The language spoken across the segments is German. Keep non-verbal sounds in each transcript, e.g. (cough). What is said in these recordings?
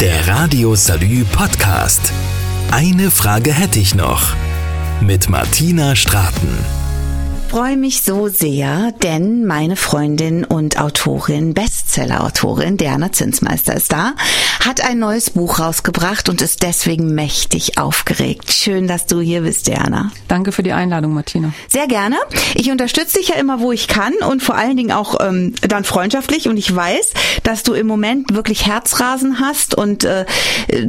Der Radio Salü Podcast. Eine Frage hätte ich noch. Mit Martina Straten freue mich so sehr, denn meine Freundin und Autorin, Bestseller-Autorin Diana Zinsmeister ist da, hat ein neues Buch rausgebracht und ist deswegen mächtig aufgeregt. Schön, dass du hier bist, Diana. Danke für die Einladung, Martina. Sehr gerne. Ich unterstütze dich ja immer, wo ich kann und vor allen Dingen auch ähm, dann freundschaftlich. Und ich weiß, dass du im Moment wirklich Herzrasen hast und äh,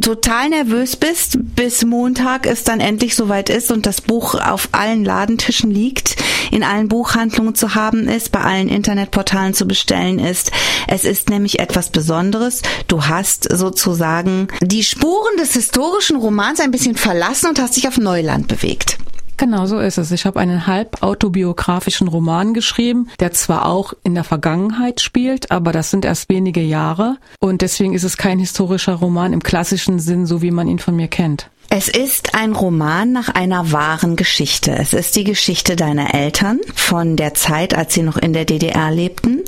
total nervös bist, bis Montag es dann endlich soweit ist und das Buch auf allen Ladentischen liegt in allen Buchhandlungen zu haben ist, bei allen Internetportalen zu bestellen ist. Es ist nämlich etwas Besonderes. Du hast sozusagen die Spuren des historischen Romans ein bisschen verlassen und hast dich auf Neuland bewegt. Genau so ist es. Ich habe einen halb autobiografischen Roman geschrieben, der zwar auch in der Vergangenheit spielt, aber das sind erst wenige Jahre und deswegen ist es kein historischer Roman im klassischen Sinn, so wie man ihn von mir kennt. Es ist ein Roman nach einer wahren Geschichte. Es ist die Geschichte deiner Eltern von der Zeit, als sie noch in der DDR lebten,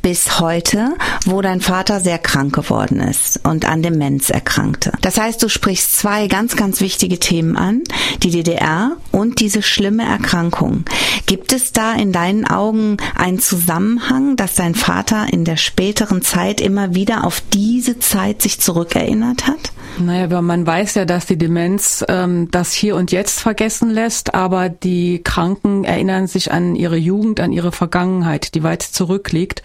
bis heute, wo dein Vater sehr krank geworden ist und an Demenz erkrankte. Das heißt, du sprichst zwei ganz, ganz wichtige Themen an, die DDR und diese schlimme Erkrankung. Gibt es da in deinen Augen einen Zusammenhang, dass dein Vater in der späteren Zeit immer wieder auf diese Zeit sich zurückerinnert hat? Naja, man weiß ja, dass die Demenz ähm, das hier und jetzt vergessen lässt, aber die Kranken erinnern sich an ihre Jugend, an ihre Vergangenheit, die weit zurückliegt.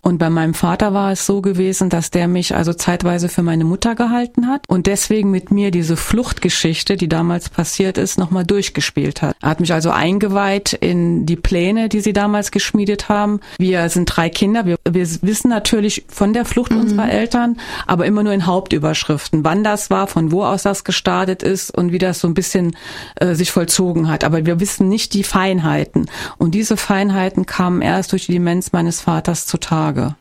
Und bei meinem Vater war es so gewesen, dass der mich also zeitweise für meine Mutter gehalten hat und deswegen mit mir diese Fluchtgeschichte, die damals passiert ist, nochmal durchgespielt hat. Er hat mich also eingeweiht in die Pläne, die sie damals geschmiedet haben. Wir sind drei Kinder. Wir, wir wissen natürlich von der Flucht mhm. unserer Eltern, aber immer nur in Hauptüberschriften. Wann das war, von wo aus das gestartet ist und wie das so ein bisschen äh, sich vollzogen hat. Aber wir wissen nicht die Feinheiten. Und diese Feinheiten kamen erst durch die Demenz meines Vaters zutage.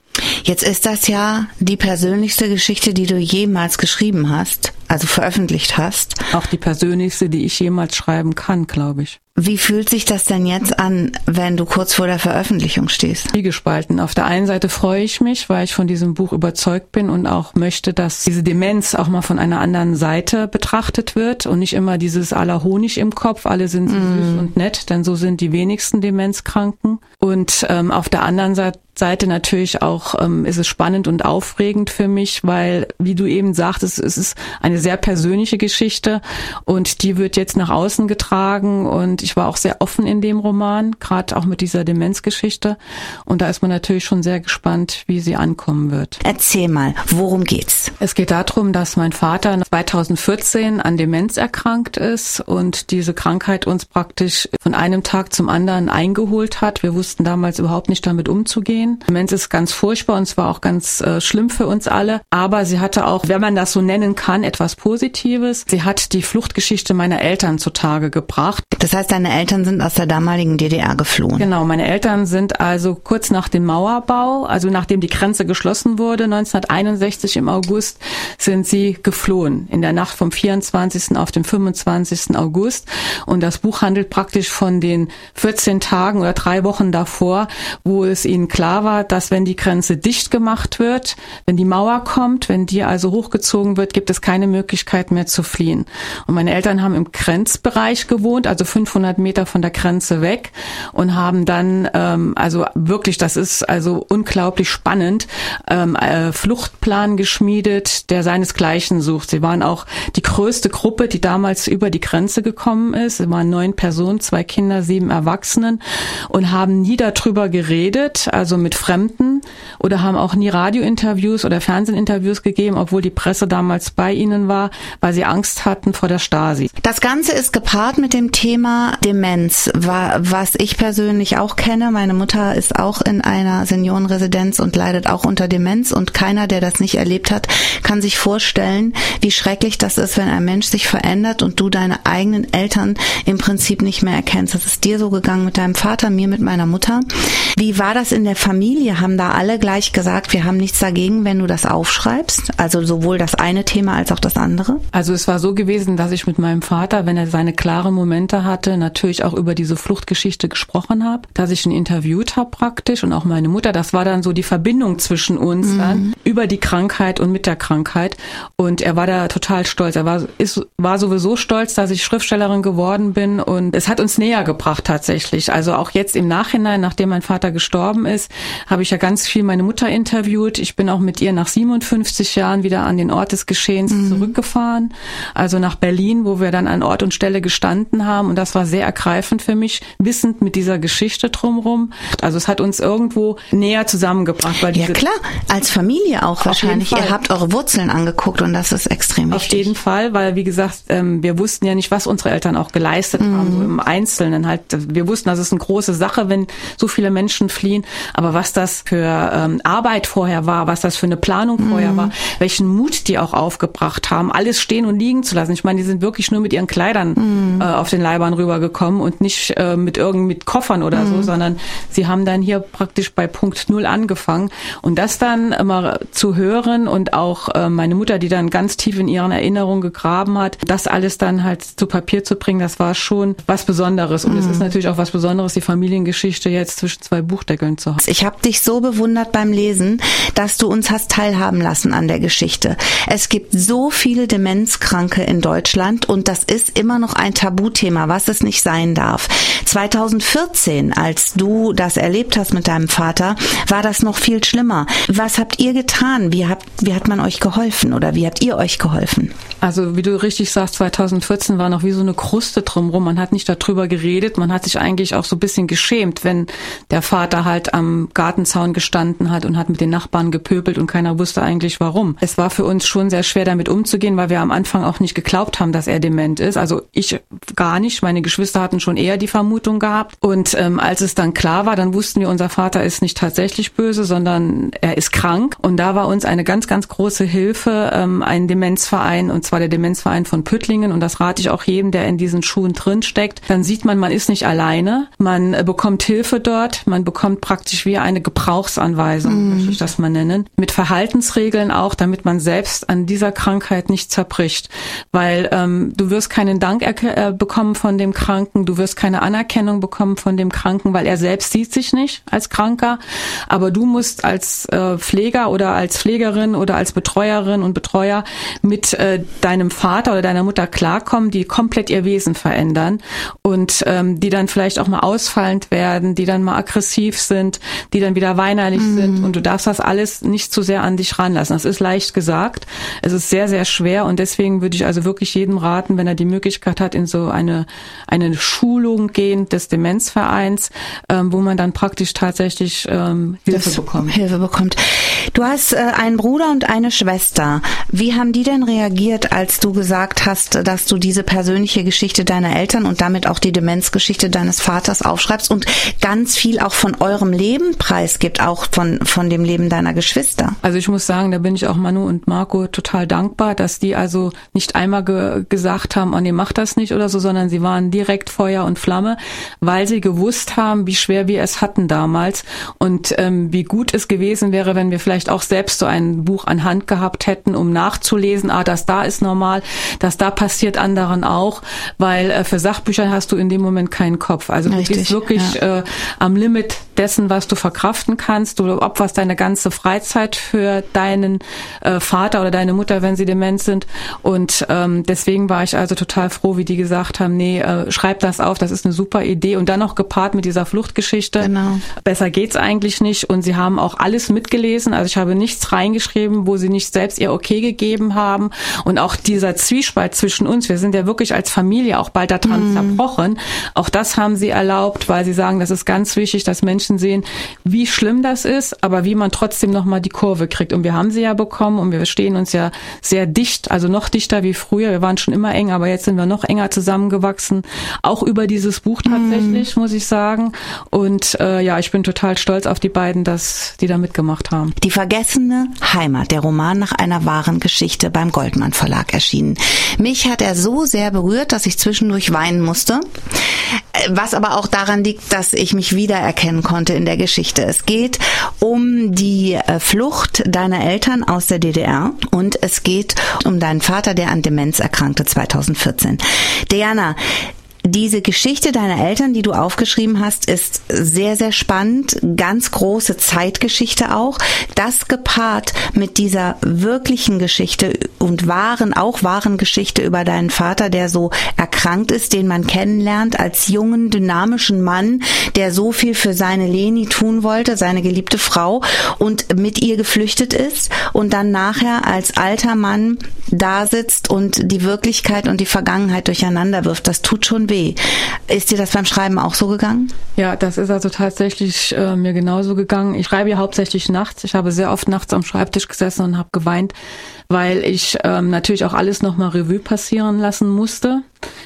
Jetzt ist das ja die persönlichste Geschichte, die du jemals geschrieben hast, also veröffentlicht hast. Auch die persönlichste, die ich jemals schreiben kann, glaube ich. Wie fühlt sich das denn jetzt an, wenn du kurz vor der Veröffentlichung stehst? Wie gespalten. Auf der einen Seite freue ich mich, weil ich von diesem Buch überzeugt bin und auch möchte, dass diese Demenz auch mal von einer anderen Seite betrachtet wird und nicht immer dieses aller Honig im Kopf, alle sind so mm. süß und nett, denn so sind die wenigsten Demenzkranken. Und ähm, auf der anderen Seite Seite natürlich auch ähm, ist es spannend und aufregend für mich, weil, wie du eben sagtest, es ist eine sehr persönliche Geschichte und die wird jetzt nach außen getragen und ich war auch sehr offen in dem Roman, gerade auch mit dieser Demenzgeschichte und da ist man natürlich schon sehr gespannt, wie sie ankommen wird. Erzähl mal, worum geht's? Es geht darum, dass mein Vater 2014 an Demenz erkrankt ist und diese Krankheit uns praktisch von einem Tag zum anderen eingeholt hat. Wir wussten damals überhaupt nicht damit umzugehen. Demenz ist ganz furchtbar und zwar auch ganz äh, schlimm für uns alle. Aber sie hatte auch, wenn man das so nennen kann, etwas Positives. Sie hat die Fluchtgeschichte meiner Eltern zutage gebracht. Das heißt, deine Eltern sind aus der damaligen DDR geflohen? Genau, meine Eltern sind also kurz nach dem Mauerbau, also nachdem die Grenze geschlossen wurde, 1961 im August, sind sie geflohen. In der Nacht vom 24. auf den 25. August. Und das Buch handelt praktisch von den 14 Tagen oder drei Wochen davor, wo es ihnen klar war, dass wenn die Grenze dicht gemacht wird, wenn die Mauer kommt, wenn die also hochgezogen wird, gibt es keine Möglichkeit mehr zu fliehen. Und meine Eltern haben im Grenzbereich gewohnt, also 500 Meter von der Grenze weg und haben dann, ähm, also wirklich, das ist also unglaublich spannend, ähm, äh, Fluchtplan geschmiedet, der seinesgleichen sucht. Sie waren auch die größte Gruppe, die damals über die Grenze gekommen ist. Es waren neun Personen, zwei Kinder, sieben Erwachsenen und haben nie darüber geredet, also mit Fremden oder haben auch nie Radiointerviews oder Fernsehinterviews gegeben, obwohl die Presse damals bei ihnen war, weil sie Angst hatten vor der Stasi. Das Ganze ist gepaart mit dem Thema Demenz, was ich persönlich auch kenne. Meine Mutter ist auch in einer Seniorenresidenz und leidet auch unter Demenz und keiner, der das nicht erlebt hat, kann sich vorstellen, wie schrecklich das ist, wenn ein Mensch sich verändert und du deine eigenen Eltern im Prinzip nicht mehr erkennst. Das ist dir so gegangen mit deinem Vater, mir mit meiner Mutter. Wie war das in der Familie? Haben da alle gleich gesagt, wir haben nichts dagegen, wenn du das aufschreibst? Also sowohl das eine Thema als auch das andere? Also es war so gewesen, dass ich mit meinem Vater, wenn er seine klaren Momente hatte, natürlich auch über diese Fluchtgeschichte gesprochen habe, dass ich ihn interviewt habe praktisch und auch meine Mutter. Das war dann so die Verbindung zwischen uns mhm. dann über die Krankheit und mit der Krankheit. Und er war da total stolz. Er war, ist, war sowieso stolz, dass ich Schriftstellerin geworden bin und es hat uns näher gebracht tatsächlich. Also auch jetzt im Nachhinein, nachdem mein Vater gestorben ist, habe ich ja ganz viel meine Mutter interviewt. Ich bin auch mit ihr nach 57 Jahren wieder an den Ort des Geschehens mhm. zurückgefahren, also nach Berlin, wo wir dann an Ort und Stelle gestanden haben und das war sehr ergreifend für mich, wissend mit dieser Geschichte drumherum. Also es hat uns irgendwo näher zusammengebracht. Weil ja klar, als Familie auch wahrscheinlich. Ihr habt eure Wurzeln angeguckt und das ist extrem wichtig. Auf jeden Fall, weil wie gesagt, ähm, wir wussten ja nicht, was unsere Eltern auch geleistet mhm. haben, so im Einzelnen halt. Wir wussten, das ist eine große Sache, wenn so viele Menschen fliehen, aber was das für ähm, Arbeit vorher war, was das für eine Planung vorher mhm. war, welchen Mut die auch aufgebracht haben, alles stehen und liegen zu lassen. Ich meine, die sind wirklich nur mit ihren Kleidern mhm. äh, auf den Leibern rübergekommen und nicht äh, mit irgend mit Koffern oder so, mhm. sondern sie haben dann hier praktisch bei Punkt Null angefangen und das dann immer zu hören und auch äh, meine Mutter, die dann ganz tief in ihren Erinnerungen gegraben hat, das alles dann halt zu Papier zu bringen, das war schon was Besonderes und es ist natürlich auch was Besonderes, die Familiengeschichte jetzt zwischen zwei Buchdeckeln zu haben. Ich habe dich so bewundert beim Lesen, dass du uns hast teilhaben lassen an der Geschichte. Es gibt so viele Demenzkranke in Deutschland und das ist immer noch ein Tabuthema, was es nicht sein darf. 2014, als du das erlebt hast mit deinem Vater, war das noch viel schlimmer. Was habt ihr getan? Wie, habt, wie hat man euch geholfen oder wie habt ihr euch geholfen? Also wie du richtig sagst, 2014 war noch wie so eine Kruste drumrum. Man hat nicht darüber geredet, man hat sich eigentlich auch so ein bisschen geschämt, wenn der Vater halt am Gartenzaun gestanden hat und hat mit den Nachbarn gepöbelt und keiner wusste eigentlich warum. Es war für uns schon sehr schwer damit umzugehen, weil wir am Anfang auch nicht geglaubt haben, dass er dement ist. Also ich gar nicht. Meine Geschwister hatten schon eher die Vermutung gehabt. Und ähm, als es dann klar war, dann wussten wir, unser Vater ist nicht tatsächlich böse, sondern er ist krank. Und da war uns eine ganz, ganz große Hilfe ähm, ein Demenzverein und zwar der Demenzverein von Püttlingen. Und das rate ich auch jedem, der in diesen Schuhen drin steckt. Dann sieht man, man ist nicht alleine. Man äh, bekommt Hilfe dort. Man bekommt praktisch wie eine Gebrauchsanweisung, mm. möchte ich das mal nennen. Mit Verhaltensregeln auch, damit man selbst an dieser Krankheit nicht zerbricht. Weil ähm, du wirst keinen Dank äh, bekommen von dem Kranken, du wirst keine Anerkennung bekommen von dem Kranken, weil er selbst sieht sich nicht als Kranker. Aber du musst als äh, Pfleger oder als Pflegerin oder als Betreuerin und Betreuer mit äh, deinem Vater oder deiner Mutter klarkommen, die komplett ihr Wesen verändern und ähm, die dann vielleicht auch mal ausfallend werden, die dann mal aggressiv sind, die dann wieder weinerlich mhm. sind und du darfst das alles nicht zu sehr an dich ranlassen. Das ist leicht gesagt. Es ist sehr, sehr schwer und deswegen würde ich also wirklich jedem raten, wenn er die Möglichkeit hat, in so eine, eine Schulung gehen des Demenzvereins, ähm, wo man dann praktisch tatsächlich ähm, Hilfe das bekommt. Hilfe bekommt. Du hast äh, einen Bruder und eine Schwester. Wie haben die denn reagiert, als du gesagt hast, dass du diese persönliche Geschichte deiner Eltern und damit auch die Demenzgeschichte deines Vaters aufschreibst und ganz viel auch von eurem Leben preisgibt, auch von, von dem Leben deiner Geschwister? Also ich muss sagen, da bin ich auch Manu und Marco total dankbar, dass die also nicht einmal ge gesagt haben, oh nee, mach das nicht oder so, sondern sie waren direkt Feuer und Flamme, weil sie gewusst haben, wie schwer wir es hatten damals und ähm, wie gut es gewesen wäre, wenn wir vielleicht auch selbst so ein Buch an Hand gehabt hätten, um nachzulesen, ah, das da ist normal, das da passiert anderen auch, weil äh, für Sachbücher hast du in dem Moment keinen Kopf. Also Richtig, du bist wirklich ja. äh, am Limit dessen, was du verkraften kannst. Du opferst deine ganze Freizeit für deinen äh, Vater oder deine Mutter, wenn sie dement sind. Und ähm, deswegen war ich also total froh, wie die gesagt haben, nee, äh, schreib das auf, das ist eine super Idee. Und dann noch gepaart mit dieser Fluchtgeschichte. Genau. Besser geht's eigentlich nicht. Und sie haben auch alles mitgelesen. Also ich habe nichts reingeschrieben, wo sie nicht selbst ihr Okay gegeben haben. Und auch dieser Zwiespalt zwischen uns, wir sind ja wirklich als Familie auch bald daran mm. zerbrochen. Auch das haben sie erlaubt, weil sie sagen, das ist ganz wichtig, dass Menschen sehen, wie schlimm das ist, aber wie man trotzdem nochmal die Kurve kriegt. Und wir haben sie ja bekommen und wir stehen uns ja sehr dicht, also noch dichter wie früher. Wir waren schon immer eng, aber jetzt sind wir noch enger zusammengewachsen. Auch über dieses Buch tatsächlich, mm. muss ich sagen. Und äh, ja, ich bin total stolz auf die beiden, dass die da mitgemacht haben. Die vergessene Heimat, der Roman nach einer wahren Geschichte beim Goldmann Verlag erschienen. Mich hat er so sehr berührt, dass ich zwischendurch weinen musste. Was aber auch daran liegt, dass ich mich wiedererkennen konnte in der Geschichte. Es geht um die äh, Flucht deiner Eltern aus der DDR und es geht um deinen Vater, der an Demenz erkrankte 2014. Diana, Diese Geschichte deiner Eltern, die du aufgeschrieben hast, ist sehr, sehr spannend. Ganz große Zeitgeschichte auch. Das gepaart mit dieser wirklichen Geschichte und wahren, auch wahren Geschichte über deinen Vater, der so erkrankt ist, den man kennenlernt als jungen, dynamischen Mann, der so viel für seine Leni tun wollte, seine geliebte Frau und mit ihr geflüchtet ist und dann nachher als alter Mann da sitzt und die Wirklichkeit und die Vergangenheit durcheinander wirft. Das tut schon weh. Ist dir das beim Schreiben auch so gegangen? Ja, das ist also tatsächlich äh, mir genauso gegangen. Ich schreibe ja hauptsächlich nachts. Ich habe sehr oft nachts am Schreibtisch gesessen und habe geweint, weil ich ähm, natürlich auch alles nochmal Revue passieren lassen musste.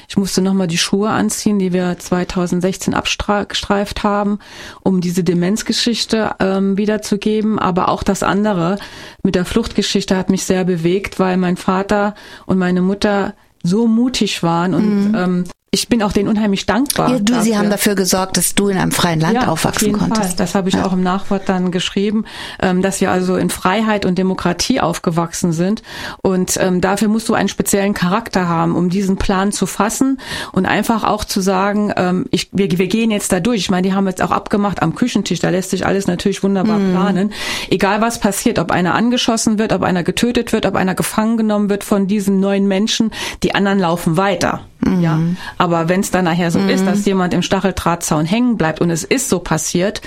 Ich musste nochmal die Schuhe anziehen, die wir 2016 abgestreift haben, um diese Demenzgeschichte ähm, wiederzugeben. Aber auch das andere mit der Fluchtgeschichte hat mich sehr bewegt, weil mein Vater und meine Mutter so mutig waren und mhm. ähm, ich bin auch denen unheimlich dankbar. Ja, du, dafür. sie haben dafür gesorgt, dass du in einem freien Land ja, aufwachsen konntest. Fall. Das habe ich ja. auch im Nachwort dann geschrieben, ähm, dass wir also in Freiheit und Demokratie aufgewachsen sind. Und ähm, dafür musst du einen speziellen Charakter haben, um diesen Plan zu fassen und einfach auch zu sagen, ähm, ich, wir, wir gehen jetzt da durch. Ich meine, die haben jetzt auch abgemacht am Küchentisch, da lässt sich alles natürlich wunderbar mm. planen. Egal was passiert, ob einer angeschossen wird, ob einer getötet wird, ob einer gefangen genommen wird von diesen neuen Menschen, die anderen laufen weiter. Mhm. Ja, aber wenn es dann nachher so mhm. ist, dass jemand im Stacheldrahtzaun hängen bleibt und es ist so passiert,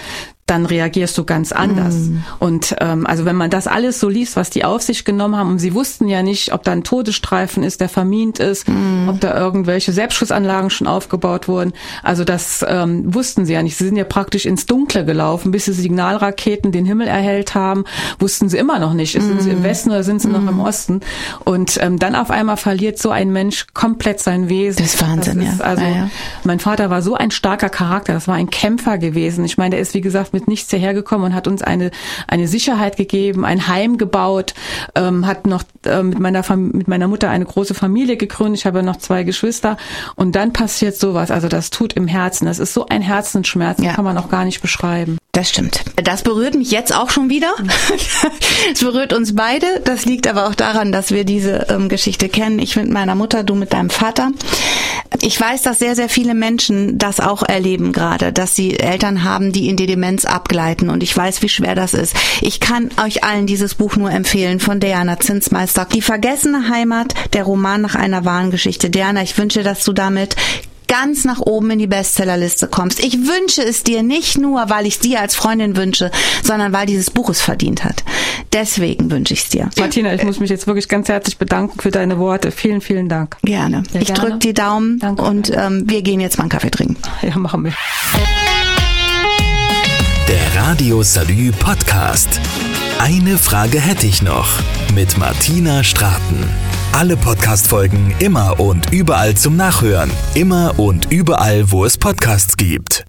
dann reagierst du ganz anders. Mm. Und ähm, also wenn man das alles so liest, was die auf sich genommen haben, und sie wussten ja nicht, ob da ein Todesstreifen ist, der vermint ist, mm. ob da irgendwelche Selbstschussanlagen schon aufgebaut wurden. Also das ähm, wussten sie ja nicht. Sie sind ja praktisch ins Dunkle gelaufen, bis die Signalraketen den Himmel erhellt haben, wussten sie immer noch nicht. Mm. Sind sie im Westen oder sind sie noch im mm. Osten? Und ähm, dann auf einmal verliert so ein Mensch komplett sein Wesen. Das ist Wahnsinn, das ist, ja. Also ja, ja. mein Vater war so ein starker Charakter, das war ein Kämpfer gewesen. Ich meine, der ist wie gesagt mit nichts hergekommen und hat uns eine, eine Sicherheit gegeben, ein Heim gebaut, ähm, hat noch äh, mit, meiner mit meiner Mutter eine große Familie gegründet. Ich habe noch zwei Geschwister. Und dann passiert sowas. Also das tut im Herzen. Das ist so ein Herzensschmerz, ja. kann man auch gar nicht beschreiben. Das stimmt. Das berührt mich jetzt auch schon wieder. (laughs) Es berührt uns beide. Das liegt aber auch daran, dass wir diese ähm, Geschichte kennen. Ich mit meiner Mutter, du mit deinem Vater. Ich weiß, dass sehr, sehr viele Menschen das auch erleben gerade, dass sie Eltern haben, die in die Demenz abgleiten. Und ich weiß, wie schwer das ist. Ich kann euch allen dieses Buch nur empfehlen von Diana Zinsmeister. Die vergessene Heimat, der Roman nach einer wahren Geschichte. Diana, ich wünsche, dass du damit ganz nach oben in die Bestsellerliste kommst. Ich wünsche es dir nicht nur, weil ich es dir als Freundin wünsche, sondern weil dieses Buch es verdient hat. Deswegen wünsche ich es dir. Martina, ich muss mich jetzt wirklich ganz herzlich bedanken für deine Worte. Vielen, vielen Dank. Gerne. Sehr ich drücke die Daumen Danke. und ähm, wir gehen jetzt mal einen Kaffee trinken. Ja, machen wir. Der Radio Salü Podcast. Eine Frage hätte ich noch mit Martina Straten. Alle Podcast-Folgen immer und überall zum Nachhören. Immer und überall, wo es Podcasts gibt.